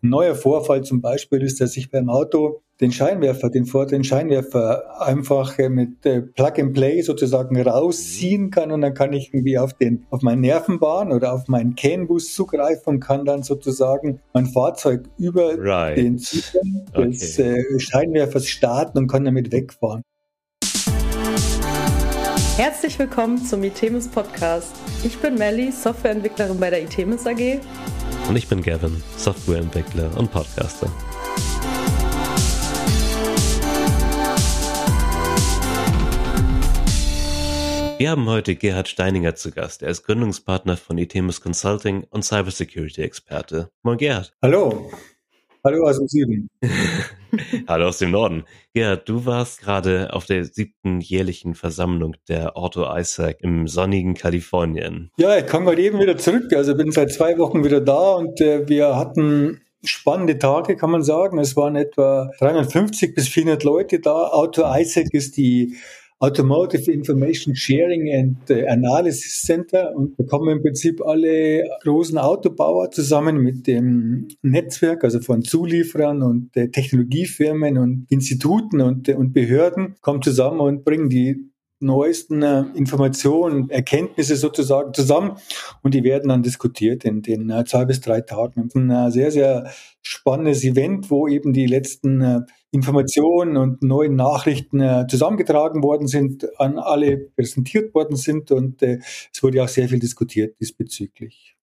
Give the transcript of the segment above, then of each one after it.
Ein neuer Vorfall zum Beispiel ist, dass ich beim Auto den Scheinwerfer, den vorderen Scheinwerfer einfach äh, mit äh, Plug and Play sozusagen rausziehen kann und dann kann ich irgendwie auf den, auf meinen Nervenbahn oder auf meinen CAN-Bus zugreifen und kann dann sozusagen mein Fahrzeug über right. den Zugang okay. des äh, Scheinwerfers starten und kann damit wegfahren. Herzlich willkommen zum Itemis Podcast. Ich bin Melly, Softwareentwicklerin bei der Itemis AG und ich bin Gavin, Softwareentwickler und Podcaster. Wir haben heute Gerhard Steininger zu Gast. Er ist Gründungspartner von Itemus Consulting und Cybersecurity-Experte. Moin Gerhard. Hallo. Hallo aus dem Süden. Hallo aus dem Norden. Gerhard, du warst gerade auf der siebten jährlichen Versammlung der Auto ISAC im sonnigen Kalifornien. Ja, ich komme gerade eben wieder zurück. Also bin seit zwei Wochen wieder da und äh, wir hatten spannende Tage, kann man sagen. Es waren etwa 350 bis 400 Leute da. Auto ISAC ist die Automotive Information Sharing and äh, Analysis Center und da kommen im Prinzip alle großen Autobauer zusammen mit dem Netzwerk, also von Zulieferern und äh, Technologiefirmen und Instituten und, äh, und Behörden, kommen zusammen und bringen die neuesten Informationen, Erkenntnisse sozusagen zusammen und die werden dann diskutiert in den zwei bis drei Tagen. Ein sehr, sehr spannendes Event, wo eben die letzten Informationen und neuen Nachrichten äh, zusammengetragen worden sind, an alle präsentiert worden sind und äh, es wurde auch sehr viel diskutiert diesbezüglich.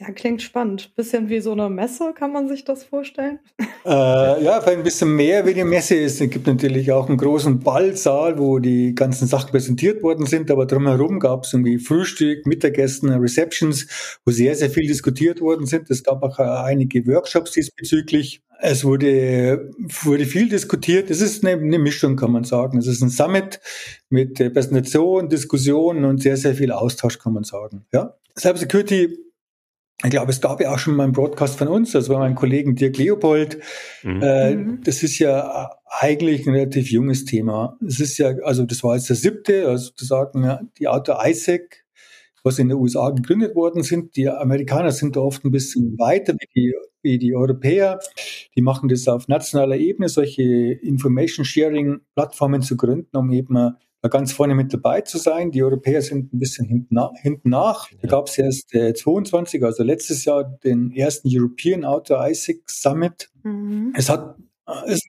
Ja, klingt spannend. Bisschen wie so eine Messe, kann man sich das vorstellen? Äh, ja, ein bisschen mehr wie die Messe ist. Es gibt natürlich auch einen großen Ballsaal, wo die ganzen Sachen präsentiert worden sind, aber drumherum gab es irgendwie Frühstück, Mittagessen, Receptions, wo sehr, sehr viel diskutiert worden sind. Es gab auch äh, einige Workshops diesbezüglich. Es wurde, wurde viel diskutiert. Es ist eine, eine Mischung, kann man sagen. Es ist ein Summit mit äh, Präsentation, Diskussionen und sehr, sehr viel Austausch, kann man sagen. Ja. Cybersecurity ich glaube, es gab ja auch schon mal einen Broadcast von uns, das war mein Kollegen Dirk Leopold. Mhm. Äh, mhm. das ist ja eigentlich ein relativ junges Thema. Es ist ja, also das war jetzt der siebte, also sozusagen ja, die Auto ISAC, was in den USA gegründet worden sind. Die Amerikaner sind da oft ein bisschen weiter wie die, wie die Europäer. Die machen das auf nationaler Ebene, solche Information Sharing Plattformen zu gründen, um eben ganz vorne mit dabei zu sein. Die Europäer sind ein bisschen hinten, nach. Hinten nach. Da gab es erst äh, 22, also letztes Jahr, den ersten European Outdoor ISIC Summit. Mhm. Es hat es äh,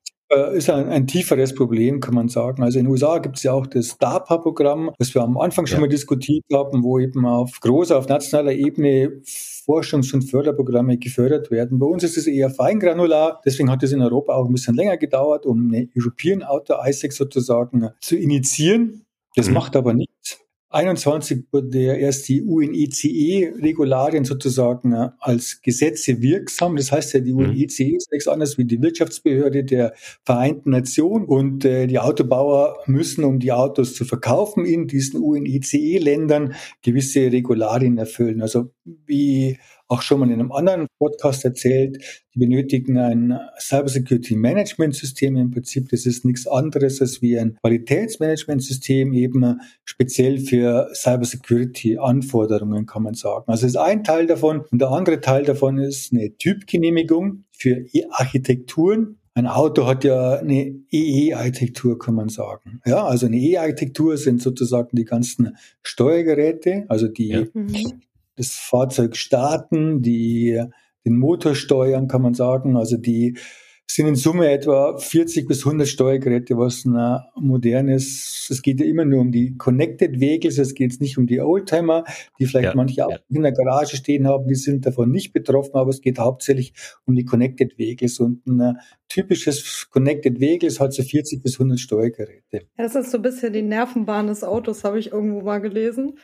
ist ein, ein, tieferes Problem, kann man sagen. Also in den USA gibt es ja auch das DARPA-Programm, das wir am Anfang schon ja. mal diskutiert haben, wo eben auf großer, auf nationaler Ebene Forschungs- und Förderprogramme gefördert werden. Bei uns ist es eher feingranular, deswegen hat es in Europa auch ein bisschen länger gedauert, um eine European Outdoor ISAC sozusagen zu initiieren. Das mhm. macht aber nichts. 21 wurde erst die UNECE-Regularien sozusagen äh, als Gesetze wirksam. Das heißt ja, die mhm. UNECE ist nichts anderes wie die Wirtschaftsbehörde der Vereinten Nationen und äh, die Autobauer müssen, um die Autos zu verkaufen in diesen UNECE-Ländern, gewisse Regularien erfüllen. Also wie auch schon mal in einem anderen Podcast erzählt, die benötigen ein Cybersecurity Management System. Im Prinzip, das ist nichts anderes als wie ein Qualitätsmanagementsystem eben speziell für Cybersecurity Anforderungen, kann man sagen. Also ist ein Teil davon und der andere Teil davon ist eine Typgenehmigung für Architekturen, ein Auto hat ja eine EE-Architektur, kann man sagen. Ja, also eine EE-Architektur sind sozusagen die ganzen Steuergeräte, also die ja. Das Fahrzeug starten, die den Motor steuern, kann man sagen. Also die sind in Summe etwa 40 bis 100 Steuergeräte, was ein modernes, es geht ja immer nur um die Connected Vehicles, es geht nicht um die Oldtimer, die vielleicht ja, manche auch ja. in der Garage stehen haben, die sind davon nicht betroffen, aber es geht hauptsächlich um die Connected Vehicles und ein typisches Connected Vehicles hat so 40 bis 100 Steuergeräte. Ja, das ist so ein bisschen die Nervenbahn des Autos, habe ich irgendwo mal gelesen.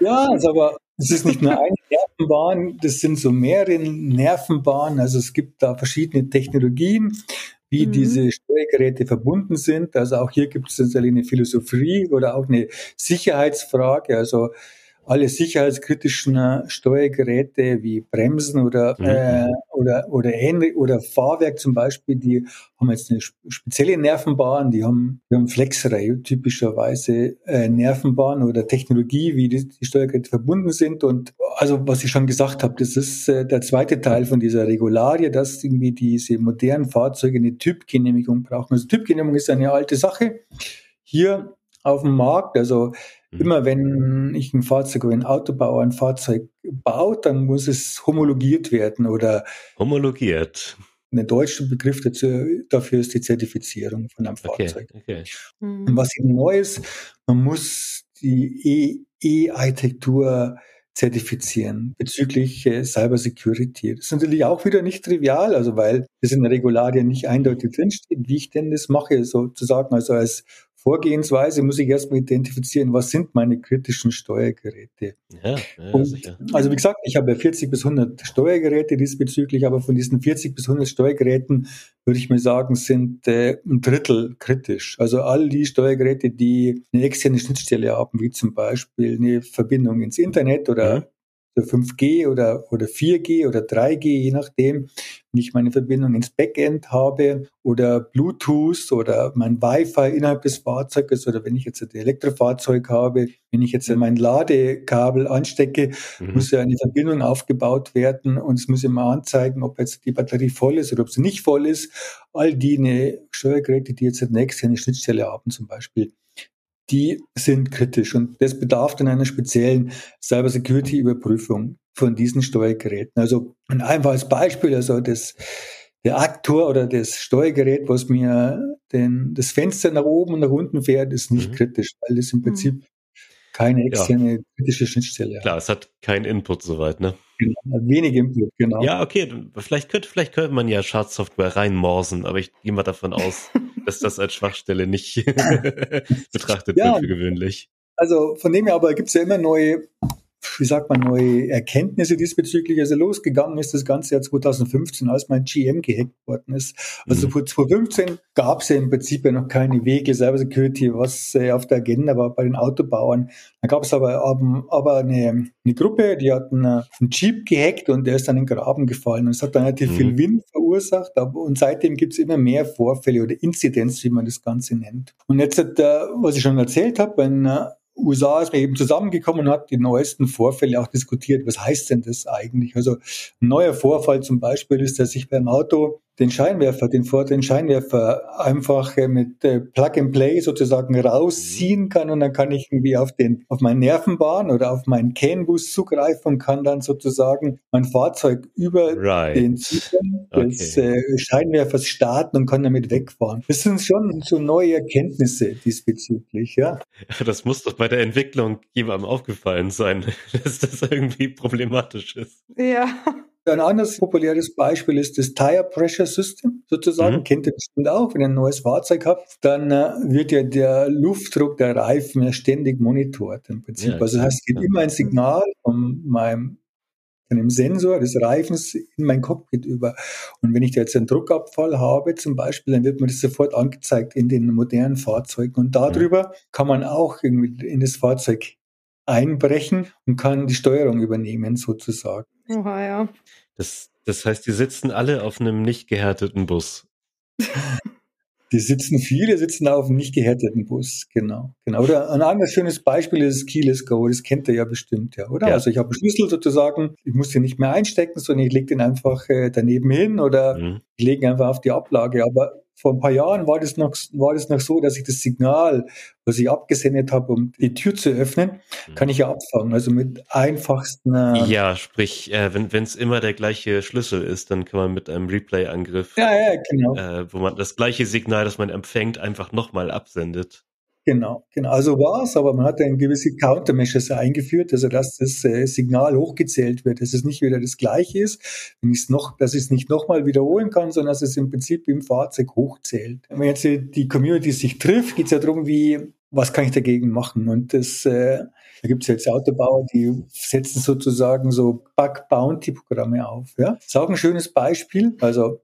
Ja, also aber es ist nicht nur eine Nervenbahn, das sind so mehrere Nervenbahnen. Also es gibt da verschiedene Technologien, wie mhm. diese Steuergeräte verbunden sind. Also auch hier gibt es natürlich eine Philosophie oder auch eine Sicherheitsfrage. Also alle sicherheitskritischen äh, Steuergeräte wie Bremsen oder, mhm. äh, oder, oder ähnlich, oder Fahrwerk zum Beispiel, die haben jetzt eine spezielle Nervenbahn, die haben, die haben Flexreihe, typischerweise äh, Nervenbahn oder Technologie, wie die, die Steuergeräte verbunden sind. Und also, was ich schon gesagt habe, das ist äh, der zweite Teil von dieser Regularie, dass irgendwie diese modernen Fahrzeuge eine Typgenehmigung brauchen. Also Typgenehmigung ist eine alte Sache. Hier auf dem Markt, also mhm. immer wenn ich ein Fahrzeug oder ein Autobauer ein Fahrzeug baut, dann muss es homologiert werden oder homologiert. Der deutsche Begriff dazu, dafür ist die Zertifizierung von einem Fahrzeug. Okay, okay. Mhm. Und was eben neu ist, man muss die E-Architektur zertifizieren bezüglich äh, Cyber Security. Das ist natürlich auch wieder nicht trivial, also weil das in der Regularien nicht eindeutig drinsteht, wie ich denn das mache, sozusagen, also als Vorgehensweise muss ich erstmal identifizieren, was sind meine kritischen Steuergeräte. Ja, ja, und, also wie gesagt, ich habe 40 bis 100 Steuergeräte diesbezüglich, aber von diesen 40 bis 100 Steuergeräten würde ich mir sagen, sind äh, ein Drittel kritisch. Also all die Steuergeräte, die eine externe Schnittstelle haben, wie zum Beispiel eine Verbindung ins Internet oder mhm. 5G oder, oder 4G oder 3G, je nachdem, wenn ich meine Verbindung ins Backend habe oder Bluetooth oder mein Wi-Fi innerhalb des Fahrzeuges oder wenn ich jetzt ein Elektrofahrzeug habe, wenn ich jetzt mein Ladekabel anstecke, mhm. muss ja eine Verbindung aufgebaut werden und es muss immer anzeigen, ob jetzt die Batterie voll ist oder ob sie nicht voll ist. All die eine Steuergeräte, die jetzt eine externe Schnittstelle haben zum Beispiel die sind kritisch und das bedarf dann einer speziellen Cybersecurity-Überprüfung von diesen Steuergeräten. Also ein einfaches Beispiel, also das, der Aktor oder das Steuergerät, was mir den, das Fenster nach oben und nach unten fährt, ist nicht mhm. kritisch, weil es im Prinzip mhm. Keine externe ja. kritische Schnittstelle. Klar, es hat keinen Input soweit, ne? Genau, wenig Input, genau. Ja, okay, vielleicht könnte, vielleicht könnte man ja Schadsoftware reinmorsen, aber ich gehe mal davon aus, dass das als Schwachstelle nicht betrachtet ja, wird für gewöhnlich. Also von dem her aber gibt es ja immer neue wie sagt man, neue Erkenntnisse diesbezüglich. Also losgegangen ist das ganze Jahr 2015, als mein GM gehackt worden ist. Also mhm. 2015 gab es ja im Prinzip ja noch keine Wege Cyber Security, was äh, auf der Agenda war bei den Autobauern. Da gab es aber, aber eine, eine Gruppe, die hat einen, einen Jeep gehackt und der ist dann in den Graben gefallen. Und es hat dann relativ mhm. viel Wind verursacht. Aber, und seitdem gibt es immer mehr Vorfälle oder Inzidenz, wie man das Ganze nennt. Und jetzt, äh, was ich schon erzählt habe, ein USA ist man eben zusammengekommen und hat die neuesten Vorfälle auch diskutiert. Was heißt denn das eigentlich? Also ein neuer Vorfall zum Beispiel ist, dass ich beim Auto den Scheinwerfer, den, den Scheinwerfer einfach äh, mit äh, Plug and Play sozusagen rausziehen mhm. kann und dann kann ich irgendwie auf den, auf meinen Nervenbahn oder auf meinen CAN-Bus zugreifen und kann dann sozusagen mein Fahrzeug über right. den Zugang okay. des äh, Scheinwerfers starten und kann damit wegfahren. Das sind schon so neue Erkenntnisse diesbezüglich, ja. Das muss doch bei der Entwicklung jemandem aufgefallen sein, dass das irgendwie problematisch ist. Ja. Ein anderes populäres Beispiel ist das Tire Pressure System, sozusagen. Mhm. Kennt ihr bestimmt auch, wenn ihr ein neues Fahrzeug habt, dann äh, wird ja der Luftdruck der Reifen ja ständig monitort im Prinzip. Ja, also das heißt, es geht immer ein Signal von meinem von dem Sensor des Reifens in mein Cockpit über. Und wenn ich da jetzt einen Druckabfall habe zum Beispiel, dann wird mir das sofort angezeigt in den modernen Fahrzeugen. Und darüber mhm. kann man auch irgendwie in das Fahrzeug einbrechen und kann die Steuerung übernehmen sozusagen. Oha, ja. Das, das heißt, die sitzen alle auf einem nicht gehärteten Bus. Die sitzen, viele sitzen auf einem nicht gehärteten Bus, genau. genau. Oder ein anderes schönes Beispiel ist Keyless Go, das kennt ihr ja bestimmt, ja, oder? Ja. Also ich habe einen Schlüssel sozusagen, ich muss den nicht mehr einstecken, sondern ich lege den einfach äh, daneben hin oder mhm. ich lege ihn einfach auf die Ablage. Aber vor ein paar Jahren war das noch, war das noch so, dass ich das Signal, was ich abgesendet habe, um die Tür zu öffnen, mhm. kann ich ja abfangen. Also mit einfachsten. Äh, ja, sprich, äh, wenn es immer der gleiche Schlüssel ist, dann kann man mit einem Replay-Angriff, ja, ja, genau. äh, wo man das gleiche Signal, das man empfängt, einfach nochmal absendet. Genau, genau. Also war es, aber man hat dann gewisse Countermeasures eingeführt, also dass das äh, Signal hochgezählt wird, dass es nicht wieder das gleiche ist, wenn ich es noch, dass ich es nicht nochmal wiederholen kann, sondern dass es im Prinzip im Fahrzeug hochzählt. Wenn jetzt die Community sich trifft, geht es ja darum, wie, was kann ich dagegen machen? Und das, äh, da gibt es jetzt Autobauer, die setzen sozusagen so Bug-Bounty-Programme auf. Ja? Das ist auch ein schönes Beispiel. Also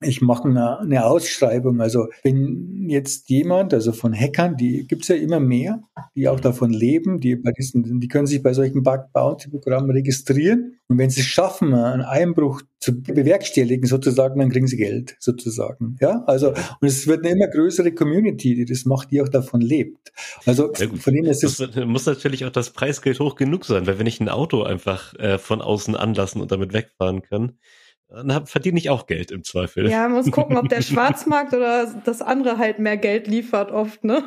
ich mache eine, eine Ausschreibung. Also wenn jetzt jemand, also von Hackern, die gibt's ja immer mehr, die auch davon leben, die bei diesen, die können sich bei solchen Bug Bounty Programmen registrieren. Und wenn sie es schaffen, einen Einbruch zu bewerkstelligen, sozusagen, dann kriegen sie Geld, sozusagen. Ja, also, und es wird eine immer größere Community, die das macht, die auch davon lebt. Also, von denen ist es. Muss natürlich auch das Preisgeld hoch genug sein, weil wenn ich ein Auto einfach äh, von außen anlassen und damit wegfahren kann, dann verdiene ich auch Geld im Zweifel. Ja, man muss gucken, ob der Schwarzmarkt oder das andere halt mehr Geld liefert oft, ne?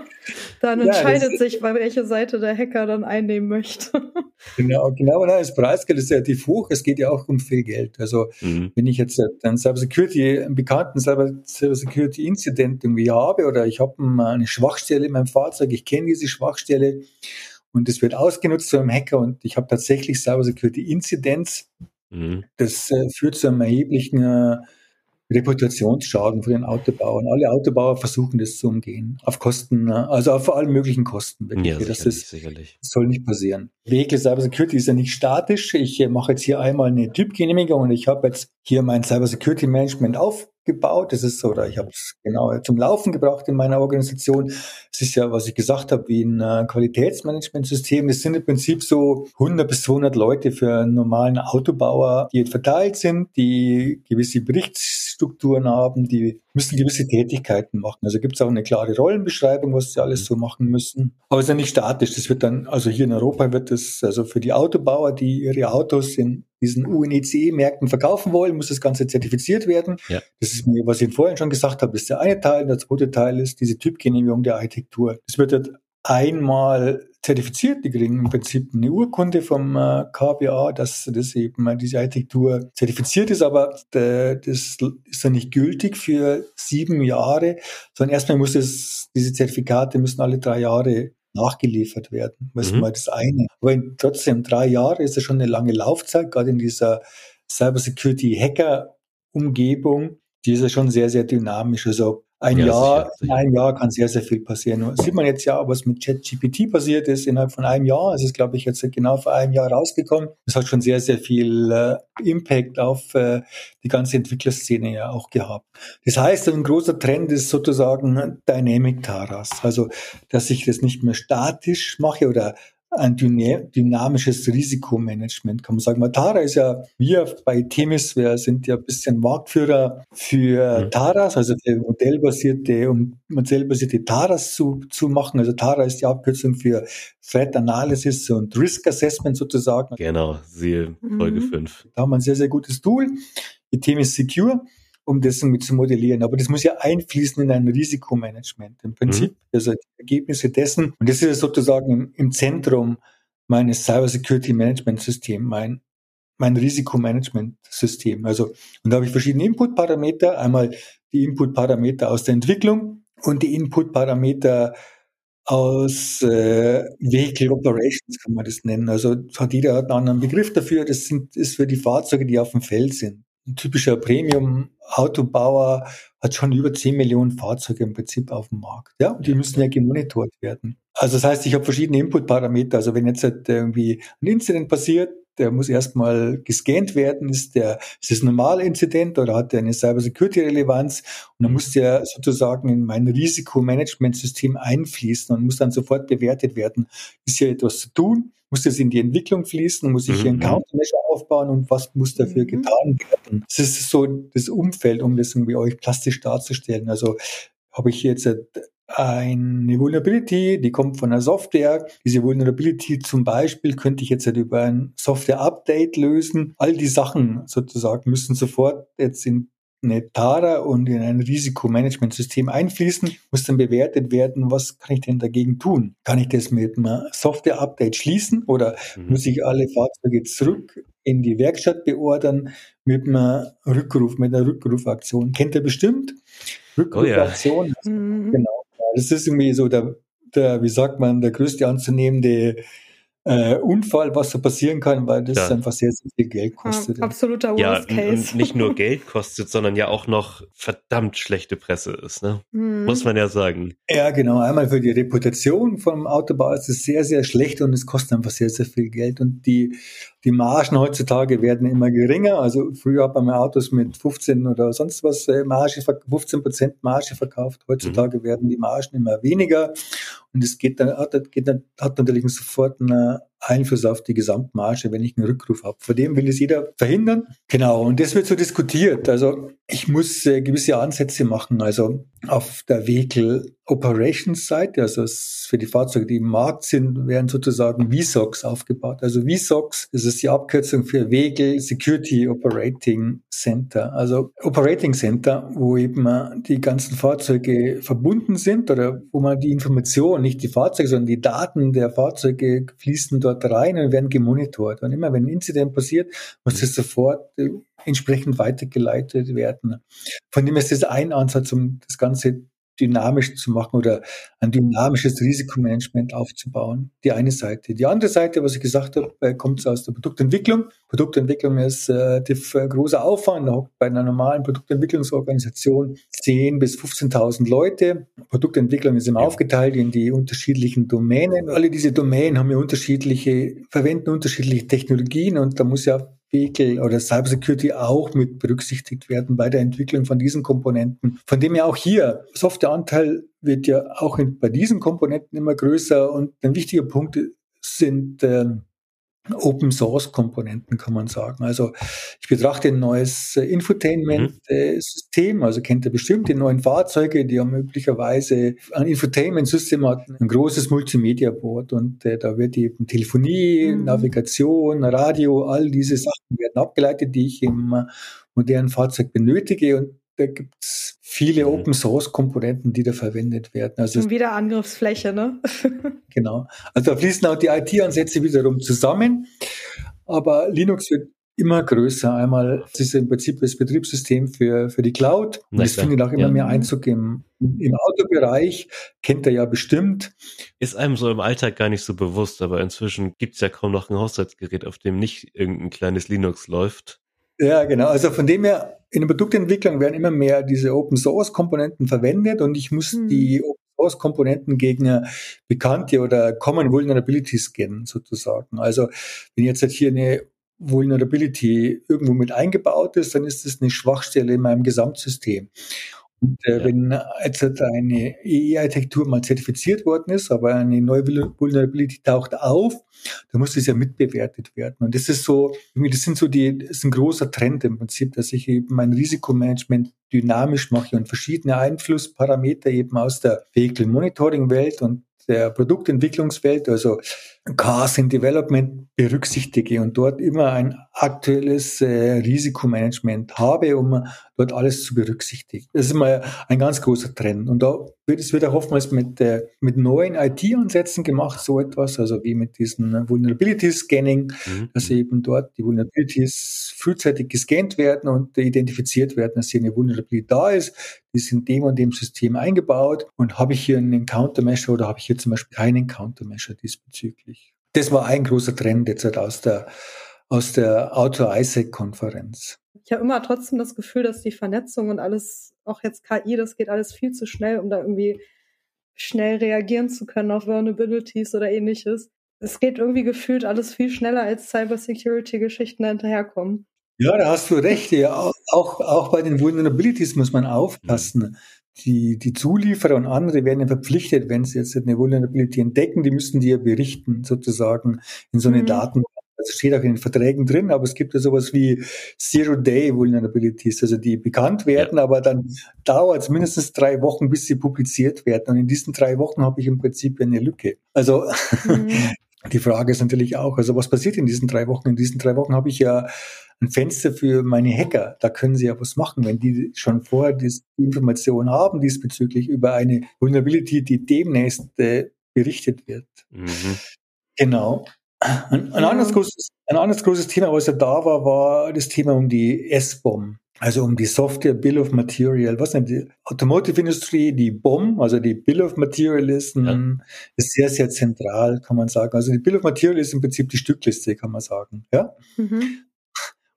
Dann entscheidet ja, sich, bei welche Seite der Hacker dann einnehmen möchte. Genau, genau, das Preisgeld ist relativ hoch, es geht ja auch um viel Geld. Also mhm. wenn ich jetzt einen Cybersecurity, einen bekannten Cybersecurity Incident irgendwie habe oder ich habe eine Schwachstelle in meinem Fahrzeug, ich kenne diese Schwachstelle und es wird ausgenutzt von einem Hacker und ich habe tatsächlich Cybersecurity Incidents, Mhm. Das äh, führt zu einem erheblichen äh, Reputationsschaden für den Autobauern. Alle Autobauer versuchen das zu umgehen. Auf Kosten, äh, also auf allen möglichen Kosten. Wirklich. Ja, sicherlich, das, ist, sicherlich. das soll nicht passieren. Vehicle Cyber Security ist ja nicht statisch. Ich äh, mache jetzt hier einmal eine Typgenehmigung und ich habe jetzt hier mein Cyber Security Management aufgebaut. Das ist so, oder ich habe es genau zum Laufen gebracht in meiner Organisation. Es ist ja, was ich gesagt habe, wie ein äh, Qualitätsmanagementsystem. Es sind im Prinzip so 100 bis 200 Leute für einen normalen Autobauer, die verteilt sind, die gewisse Berichtsstrukturen haben, die müssen gewisse Tätigkeiten machen. Also gibt es auch eine klare Rollenbeschreibung, was sie alles so machen müssen. Aber es ist ja nicht statisch. Das wird dann, also hier in Europa wird das, also für die Autobauer, die ihre Autos in diesen UNECE-Märkten verkaufen wollen, muss das Ganze zertifiziert werden. Ja. Das ist mir, was ich vorhin schon gesagt habe, ist der eine Teil. Der zweite Teil ist diese Typgenehmigung der Architektur. Das wird einmal zertifiziert. Die kriegen im Prinzip eine Urkunde vom äh, KBA, dass das eben äh, diese Architektur zertifiziert ist, aber äh, das ist dann nicht gültig für sieben Jahre, sondern erstmal muss es, diese Zertifikate müssen alle drei Jahre nachgeliefert werden. Das mhm. ist mal das eine. Aber trotzdem, drei Jahre ist ja schon eine lange Laufzeit, gerade in dieser Cybersecurity-Hacker-Umgebung. Die ist ja schon sehr, sehr dynamisch. Also ein ja, Jahr, in einem Jahr kann sehr, sehr viel passieren. Sieht man jetzt ja, was mit ChatGPT passiert ist innerhalb von einem Jahr. Es ist, glaube ich, jetzt genau vor einem Jahr rausgekommen. Das hat schon sehr, sehr viel äh, Impact auf äh, die ganze Entwicklerszene ja auch gehabt. Das heißt, ein großer Trend ist sozusagen Dynamic Taras. Also, dass ich das nicht mehr statisch mache oder ein dynamisches Risikomanagement, kann man sagen. Matara ist ja, wir bei Themis, wir sind ja ein bisschen Marktführer für mhm. Taras, also für modellbasierte, um modellbasierte Taras zu, zu machen. Also Tara ist die Abkürzung für Threat Analysis und Risk Assessment sozusagen. Genau, siehe Folge mhm. 5. Da haben wir ein sehr, sehr gutes Tool. Die Themis Secure um das mit zu modellieren. Aber das muss ja einfließen in ein Risikomanagement. Im Prinzip, mhm. also die Ergebnisse dessen. Und das ist sozusagen im, im Zentrum meines Cyber Security Management Systems, mein, mein Risikomanagement-System. Also, und da habe ich verschiedene Input-Parameter. Einmal die Input-Parameter aus der Entwicklung und die Input-Parameter aus äh, Vehicle Operations kann man das nennen. Also hat jeder einen anderen Begriff dafür. Das sind ist für die Fahrzeuge, die auf dem Feld sind ein typischer Premium-Autobauer hat schon über 10 Millionen Fahrzeuge im Prinzip auf dem Markt. Ja, und die müssen ja gemonitort werden. Also das heißt, ich habe verschiedene Input-Parameter. Also wenn jetzt halt irgendwie ein Incident passiert, der muss erstmal gescannt werden. Ist der, ist das ein normaler Incident oder hat der eine Cybersecurity-Relevanz? Und dann muss der sozusagen in mein Risikomanagementsystem einfließen und muss dann sofort bewertet werden. Ist hier etwas zu tun? Muss das in die Entwicklung fließen? Muss ich hier einen mhm. Countermeasure aufbauen und was muss dafür mhm. getan werden? Das ist so das Umfeld, um das irgendwie euch plastisch darzustellen. Also habe ich jetzt eine Vulnerability, die kommt von der Software. Diese Vulnerability zum Beispiel könnte ich jetzt halt über ein Software-Update lösen. All die Sachen sozusagen müssen sofort jetzt in eine TARA und in ein Risikomanagementsystem einfließen, muss dann bewertet werden, was kann ich denn dagegen tun? Kann ich das mit einem Software-Update schließen oder mhm. muss ich alle Fahrzeuge zurück in die Werkstatt beordern mit einem Rückruf, mit einer Rückrufaktion? Kennt ihr bestimmt? Rückrufaktion. Oh ja. mhm. Genau. Das ist irgendwie so der, der, wie sagt man, der größte anzunehmende äh, Unfall, was so passieren kann, weil das ja. einfach sehr, sehr viel Geld kostet. Ja, absoluter Worst ja, Case. Und nicht nur Geld kostet, sondern ja auch noch verdammt schlechte Presse ist, ne? Mhm. Muss man ja sagen. Ja, genau. Einmal für die Reputation vom Autobau ist es sehr, sehr schlecht und es kostet einfach sehr, sehr viel Geld. Und die Die Margen heutzutage werden immer geringer. Also früher hat man mal Autos mit 15 oder sonst was äh, Marge, 15 Prozent Marge verkauft. Heutzutage mhm. werden die Margen immer weniger. Und es geht dann, hat, geht dann, hat natürlich sofort einen Einfluss auf die Gesamtmarge, wenn ich einen Rückruf habe. Vor dem will es jeder verhindern. Genau. Und das wird so diskutiert. Also ich muss äh, gewisse Ansätze machen. Also auf der Vehicle Operations Seite, also für die Fahrzeuge, die im Markt sind, werden sozusagen VSOCs aufgebaut. Also VSOCs, das ist die Abkürzung für Vehicle Security Operating Center. Also Operating Center, wo eben die ganzen Fahrzeuge verbunden sind oder wo man die Informationen, nicht die Fahrzeuge, sondern die Daten der Fahrzeuge fließen dort rein und werden gemonitort. Und immer wenn ein Incident passiert, muss das sofort äh, entsprechend weitergeleitet werden. Von dem ist das ein Ansatz, um das Ganze dynamisch zu machen oder ein dynamisches Risikomanagement aufzubauen. Die eine Seite. Die andere Seite, was ich gesagt habe, äh, kommt aus der Produktentwicklung. Produktentwicklung ist äh, äh großer Aufwand. Bei einer normalen Produktentwicklungsorganisation 10 bis 15.000 Leute. Produktentwicklung ist immer aufgeteilt in die unterschiedlichen Domänen. Alle diese Domänen haben ja unterschiedliche, verwenden unterschiedliche Technologien und da muss ja Vehicle oder Cybersecurity auch mit berücksichtigt werden bei der Entwicklung von diesen Komponenten. Von dem ja auch hier, Softwareanteil wird ja auch in, bei diesen Komponenten immer größer und ein wichtiger Punkt sind äh, Open Source Komponenten, kann man sagen. Also ich betrachte ein neues äh, Infotainment-System, mhm. also kennt ihr bestimmt die neuen Fahrzeuge, die haben möglicherweise ein Infotainment-System hat, ein großes Multimedia-Board und äh, da wird eben Telefonie, mhm. Navigation, Radio, all diese Sachen werden abgeleitet, die ich im äh, modernen Fahrzeug benötige und da gibt es viele mhm. Open Source Komponenten, die da verwendet werden. Also wieder Angriffsfläche, ne? genau. Also da fließen auch die IT-Ansätze wiederum zusammen. Aber Linux wird immer größer. Einmal es ist im Prinzip das Betriebssystem für, für die Cloud. Und es findet auch immer ja. mehr Einzug im, im Autobereich. Kennt er ja bestimmt. Ist einem so im Alltag gar nicht so bewusst, aber inzwischen gibt es ja kaum noch ein Haushaltsgerät, auf dem nicht irgendein kleines Linux läuft. Ja, genau. Also von dem her, in der Produktentwicklung werden immer mehr diese Open Source Komponenten verwendet und ich muss mhm. die Open Source Komponenten gegen bekannte oder Common Vulnerabilities scannen, sozusagen. Also wenn jetzt halt hier eine Vulnerability irgendwo mit eingebaut ist, dann ist das eine Schwachstelle in meinem Gesamtsystem. Und äh, ja. wenn jetzt eine EE-Architektur mal zertifiziert worden ist, aber eine neue Vulnerability taucht auf, dann muss das ja mitbewertet werden. Und das ist so, das sind so die, das ist ein großer Trend im Prinzip, dass ich eben mein Risikomanagement dynamisch mache und verschiedene Einflussparameter eben aus der Vehicle Monitoring Welt und der Produktentwicklungswelt, also Cars in Development berücksichtige und dort immer ein aktuelles äh, Risikomanagement habe, um dort alles zu berücksichtigen. Das ist immer ein ganz großer Trend. Und da es wird auch oftmals mit, äh, mit neuen IT-Ansätzen gemacht, so etwas, also wie mit diesem Vulnerability Scanning, mhm. dass eben dort die Vulnerabilities frühzeitig gescannt werden und identifiziert werden, dass hier eine Vulnerability da ist. Die ist in dem und dem System eingebaut und habe ich hier einen Countermeasure oder habe ich hier zum Beispiel keinen Countermeasure diesbezüglich das war ein großer Trend jetzt halt aus der, aus der Auto-ISEC-Konferenz. Ich habe immer trotzdem das Gefühl, dass die Vernetzung und alles, auch jetzt KI, das geht alles viel zu schnell, um da irgendwie schnell reagieren zu können auf Vulnerabilities oder ähnliches. Es geht irgendwie gefühlt alles viel schneller, als Cybersecurity-Geschichten hinterherkommen. Ja, da hast du recht. Ja, auch, auch bei den Vulnerabilities muss man aufpassen die, die Zulieferer und andere werden ja verpflichtet, wenn sie jetzt eine Vulnerability entdecken, die müssen die ja berichten, sozusagen, in so eine mhm. Daten. Also steht auch in den Verträgen drin, aber es gibt ja sowas wie Zero-Day-Vulnerabilities, also die bekannt werden, ja. aber dann dauert es mindestens drei Wochen, bis sie publiziert werden. Und in diesen drei Wochen habe ich im Prinzip eine Lücke. Also mhm. die Frage ist natürlich auch, also was passiert in diesen drei Wochen? In diesen drei Wochen habe ich ja ein Fenster für meine Hacker. Da können sie ja was machen, wenn die schon vorher die Information haben diesbezüglich über eine Vulnerability, die demnächst äh, berichtet wird. Mhm. Genau. Ein, ein, anderes großes, ein anderes großes Thema, was ja da war, war das Thema um die S-Bomb. Also um die Software Bill of Material. Was denn die Automotive-Industrie, die BOM, also die Bill of Material ist, ein, ja. ist sehr, sehr zentral, kann man sagen. Also die Bill of Material ist im Prinzip die Stückliste, kann man sagen. Ja? Mhm.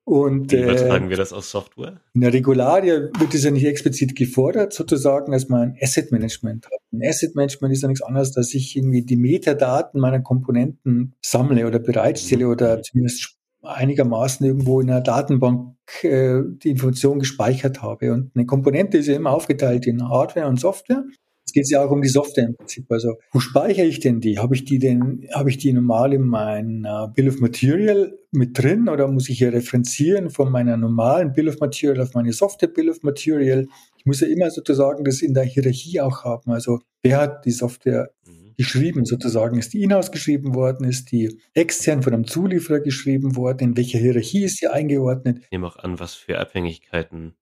Und, Wie übertragen äh, wir das aus Software? In der Regularie wird es ja nicht explizit gefordert, sozusagen, dass man ein Asset Management hat. Ein Asset Management ist ja nichts anderes, dass ich irgendwie die Metadaten meiner Komponenten sammle oder bereitstelle mhm. oder zumindest einigermaßen irgendwo in einer Datenbank äh, die Information gespeichert habe. Und eine Komponente ist ja immer aufgeteilt in Hardware und Software. Es geht ja auch um die Software im Prinzip. Also, wo speichere ich denn die? Habe ich die denn, habe ich die normal in mein Bill of Material mit drin oder muss ich hier referenzieren von meiner normalen Bill of Material auf meine Software Bill of Material? Ich muss ja immer sozusagen das in der Hierarchie auch haben. Also, wer hat die Software mhm. geschrieben sozusagen? Ist die in-house geschrieben worden? Ist die extern von einem Zulieferer geschrieben worden? In welcher Hierarchie ist sie eingeordnet? Ich nehme auch an, was für Abhängigkeiten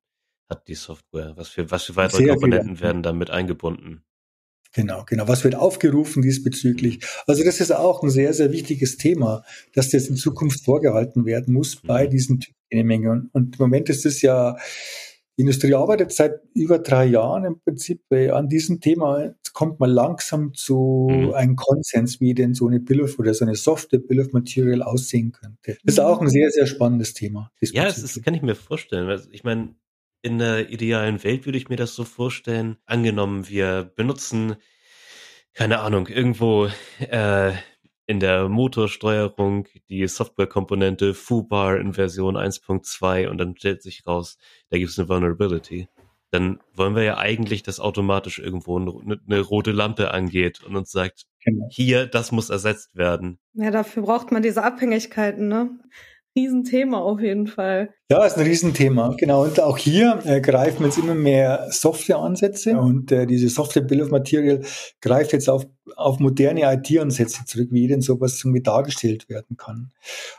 hat die Software? Was für, was für weitere Sehr Komponenten viel. werden damit eingebunden? Genau, genau. Was wird aufgerufen diesbezüglich? Also das ist auch ein sehr, sehr wichtiges Thema, dass das in Zukunft vorgehalten werden muss bei mhm. diesen Typgenehmigungen. Und im Moment ist es ja, die Industrie arbeitet seit über drei Jahren im Prinzip äh, an diesem Thema. Jetzt kommt man langsam zu mhm. einem Konsens, wie denn so eine Bill of oder so eine Software Bill of Material aussehen könnte. Das ist auch ein sehr, sehr spannendes Thema. Ja, das ist, kann ich mir vorstellen. Also ich meine, in der idealen Welt würde ich mir das so vorstellen. Angenommen, wir benutzen, keine Ahnung, irgendwo äh, in der Motorsteuerung die Softwarekomponente FUBAR in Version 1.2 und dann stellt sich raus, da gibt es eine Vulnerability. Dann wollen wir ja eigentlich, dass automatisch irgendwo eine, eine rote Lampe angeht und uns sagt, genau. hier, das muss ersetzt werden. Ja, dafür braucht man diese Abhängigkeiten, ne? Riesenthema auf jeden Fall. Ja, ist ein Riesenthema, genau. Und auch hier äh, greifen jetzt immer mehr Softwareansätze und äh, diese Software Bill of Material greift jetzt auf, auf moderne IT-Ansätze zurück, wie denn sowas irgendwie dargestellt werden kann.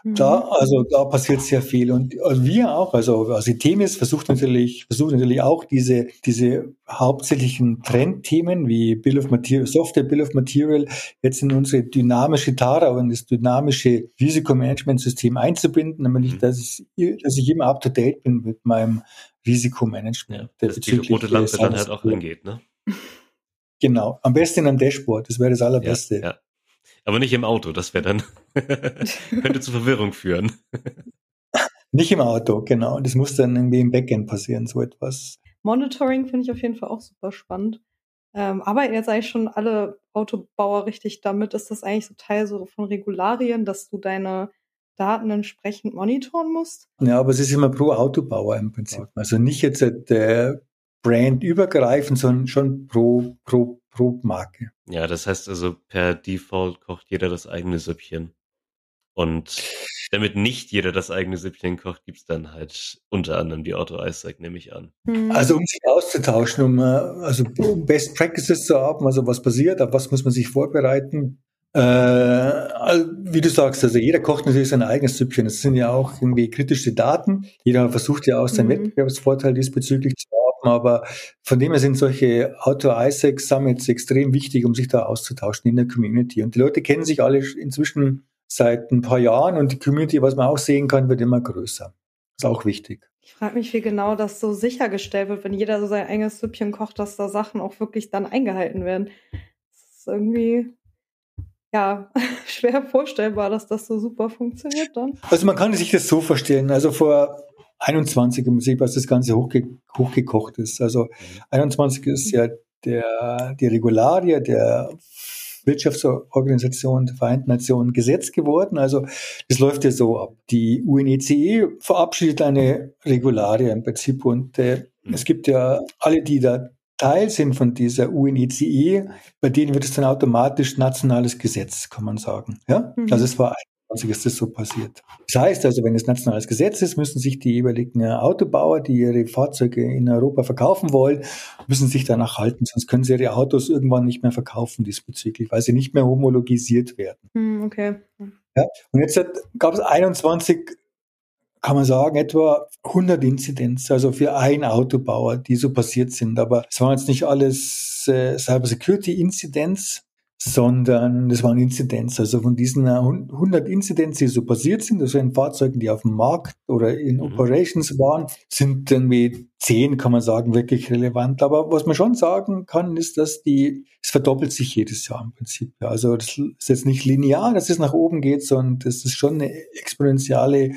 Mhm. Da, also da passiert sehr viel und also wir auch, also, also Themis versucht natürlich, versucht natürlich auch diese, diese hauptsächlichen Trendthemen wie Bill of Material, Software Bill of Material jetzt in unsere dynamische Tara und das dynamische Risikomanagementsystem einzubinden, nämlich, mhm. dass ich, dass ich immer up to date bin mit meinem Risikomanagement. Ja, dass die rote Lampe dann halt auch angeht, ne? Genau. Am besten in einem Dashboard, das wäre das allerbeste. Ja, ja. Aber nicht im Auto, das wäre dann, könnte zu Verwirrung führen. nicht im Auto, genau. Das muss dann irgendwie im Backend passieren, so etwas. Monitoring finde ich auf jeden Fall auch super spannend. Ähm, arbeiten jetzt eigentlich schon alle Autobauer richtig damit? Ist das eigentlich so Teil so von Regularien, dass du deine Daten entsprechend monitoren musst? Ja, aber es ist immer pro Autobauer im Prinzip. Also nicht jetzt der Brand übergreifend, sondern schon pro, pro, pro Marke. Ja, das heißt also per Default kocht jeder das eigene Süppchen. Und damit nicht jeder das eigene Süppchen kocht, gibt's dann halt unter anderem die Auto Isaac, nehme ich an. Hm. Also um sich auszutauschen, um äh, also Best Practices zu haben, also was passiert, auf was muss man sich vorbereiten. Äh, wie du sagst, also jeder kocht natürlich sein eigenes Süppchen. Das sind ja auch irgendwie kritische Daten. Jeder versucht ja auch seinen mhm. Wettbewerbsvorteil diesbezüglich zu haben, aber von dem her sind solche Auto-ISAC Summits extrem wichtig, um sich da auszutauschen in der Community. Und die Leute kennen sich alle inzwischen seit ein paar Jahren und die Community, was man auch sehen kann, wird immer größer. Ist auch wichtig. Ich frage mich, wie genau das so sichergestellt wird, wenn jeder so sein eigenes Süppchen kocht, dass da Sachen auch wirklich dann eingehalten werden. Das ist irgendwie ja, schwer vorstellbar, dass das so super funktioniert dann. Also man kann sich das so vorstellen. Also vor 21 im Prinzip, als das Ganze hochge hochgekocht ist. Also 21 ist ja der, die Regularie der Wirtschaftsorganisation der Vereinten Nationen Gesetz geworden. Also das läuft ja so ab. Die UNECE e verabschiedet eine Regularie im Prinzip und äh, es gibt ja alle, die da Teil sind von dieser UNECE, bei denen wird es dann automatisch nationales Gesetz, kann man sagen. Ja? Mhm. Also es war 21 ist das so passiert. Das heißt also, wenn es nationales Gesetz ist, müssen sich die jeweiligen Autobauer, die ihre Fahrzeuge in Europa verkaufen wollen, müssen sich danach halten, sonst können sie ihre Autos irgendwann nicht mehr verkaufen diesbezüglich, weil sie nicht mehr homologisiert werden. Mhm, okay. Ja? Und jetzt gab es 21 kann man sagen, etwa 100 Inzidenz, also für einen Autobauer, die so passiert sind. Aber es waren jetzt nicht alles äh, Cyber Security Inzidenz, sondern das waren Inzidenz. Also von diesen 100 Inzidenz, die so passiert sind, also in Fahrzeugen, die auf dem Markt oder in mhm. Operations waren, sind dann wie 10, kann man sagen, wirklich relevant. Aber was man schon sagen kann, ist, dass die, es verdoppelt sich jedes Jahr im Prinzip. Also das ist jetzt nicht linear, dass es nach oben geht, sondern das ist schon eine exponentielle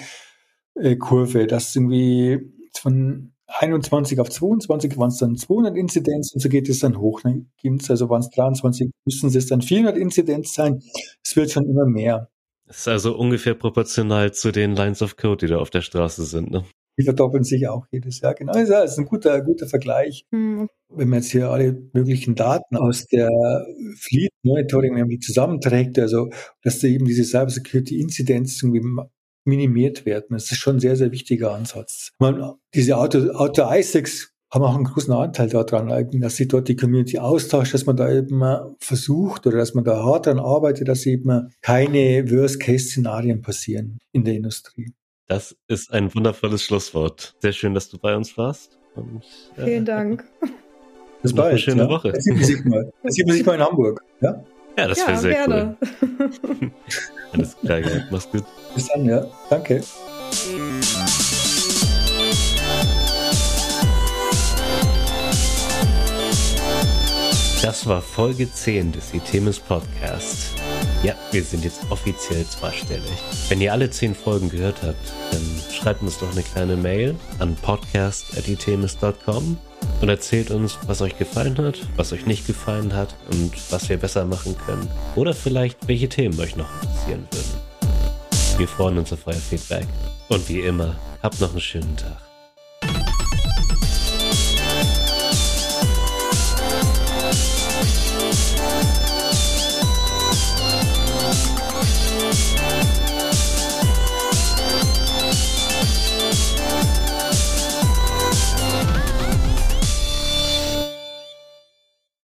äh, Kurve, dass irgendwie von 21 auf 22 waren es dann 200 Inzidenz und so geht es dann hoch. Dann gibt's also waren es 23, müssen es dann 400 Inzidenz sein. Es wird schon immer mehr. Das ist also ungefähr proportional zu den Lines of Code, die da auf der Straße sind, ne? Die verdoppeln sich auch jedes Jahr. Genau, das ist ein guter, guter Vergleich. Mhm. Wenn man jetzt hier alle möglichen Daten aus der Fleet Monitoring irgendwie zusammenträgt, also dass da eben diese Cybersecurity Inzidenz irgendwie minimiert werden, das ist schon ein sehr, sehr wichtiger Ansatz. Man, diese Auto, Auto ISACs haben auch einen großen Anteil daran, dass sich dort die Community austauscht, dass man da eben versucht oder dass man da hart daran arbeitet, dass eben keine Worst-Case-Szenarien passieren in der Industrie. Das ist ein wundervolles Schlusswort. Sehr schön, dass du bei uns warst. Und, äh, Vielen Dank. Bis bald. Eine schöne ja. Woche. Das sieht man sich mal. Das sieht man sich mal in Hamburg. Ja, ja das ja, wäre sehr gerne. cool. Alles klar, mach's gut. Bis dann, ja. Danke. Das war Folge 10 des Itemis Podcast. Ja, wir sind jetzt offiziell zweistellig. Wenn ihr alle 10 Folgen gehört habt, dann schreibt uns doch eine kleine Mail an podcast.itemis.com und erzählt uns, was euch gefallen hat, was euch nicht gefallen hat und was wir besser machen können. Oder vielleicht, welche Themen euch noch interessieren würden. Wir freuen uns auf euer Feedback. Und wie immer, habt noch einen schönen Tag.